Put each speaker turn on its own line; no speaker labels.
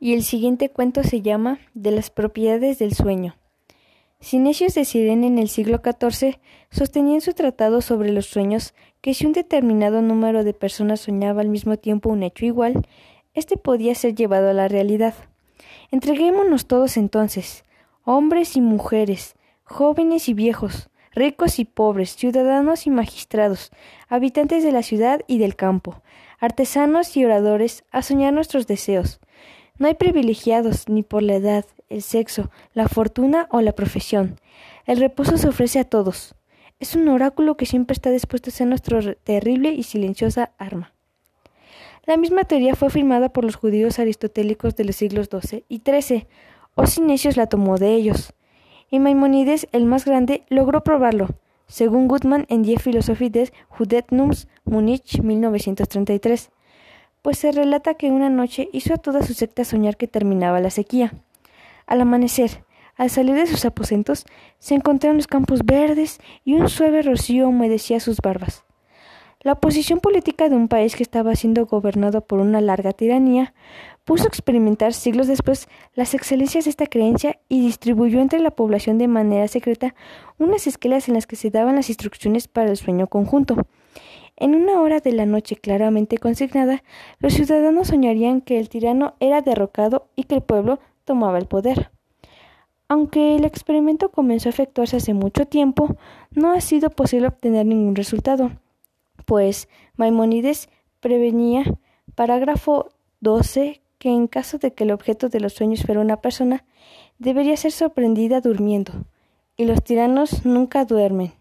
y el siguiente cuento se llama De las propiedades del sueño. Sinesios de Sirene en el siglo XIV sostenía en su tratado sobre los sueños que si un determinado número de personas soñaba al mismo tiempo un hecho igual, éste podía ser llevado a la realidad. Entreguémonos todos entonces, hombres y mujeres, jóvenes y viejos, ricos y pobres, ciudadanos y magistrados, habitantes de la ciudad y del campo, artesanos y oradores, a soñar nuestros deseos, no hay privilegiados ni por la edad, el sexo, la fortuna o la profesión. El reposo se ofrece a todos. Es un oráculo que siempre está dispuesto a ser nuestra terrible y silenciosa arma. La misma teoría fue afirmada por los judíos aristotélicos de los siglos XII y XIII. Osinesios la tomó de ellos. Y Maimonides, el más grande, logró probarlo, según Gutmann en Die Philosophie des Judentums, Múnich, 1933 pues se relata que una noche hizo a toda su secta soñar que terminaba la sequía. Al amanecer, al salir de sus aposentos, se encontraron los campos verdes y un suave rocío humedecía sus barbas. La oposición política de un país que estaba siendo gobernado por una larga tiranía puso a experimentar siglos después las excelencias de esta creencia y distribuyó entre la población de manera secreta unas esquelas en las que se daban las instrucciones para el sueño conjunto. En una hora de la noche claramente consignada, los ciudadanos soñarían que el tirano era derrocado y que el pueblo tomaba el poder. Aunque el experimento comenzó a efectuarse hace mucho tiempo, no ha sido posible obtener ningún resultado, pues Maimonides prevenía, parágrafo 12, que en caso de que el objeto de los sueños fuera una persona, debería ser sorprendida durmiendo, y los tiranos nunca duermen.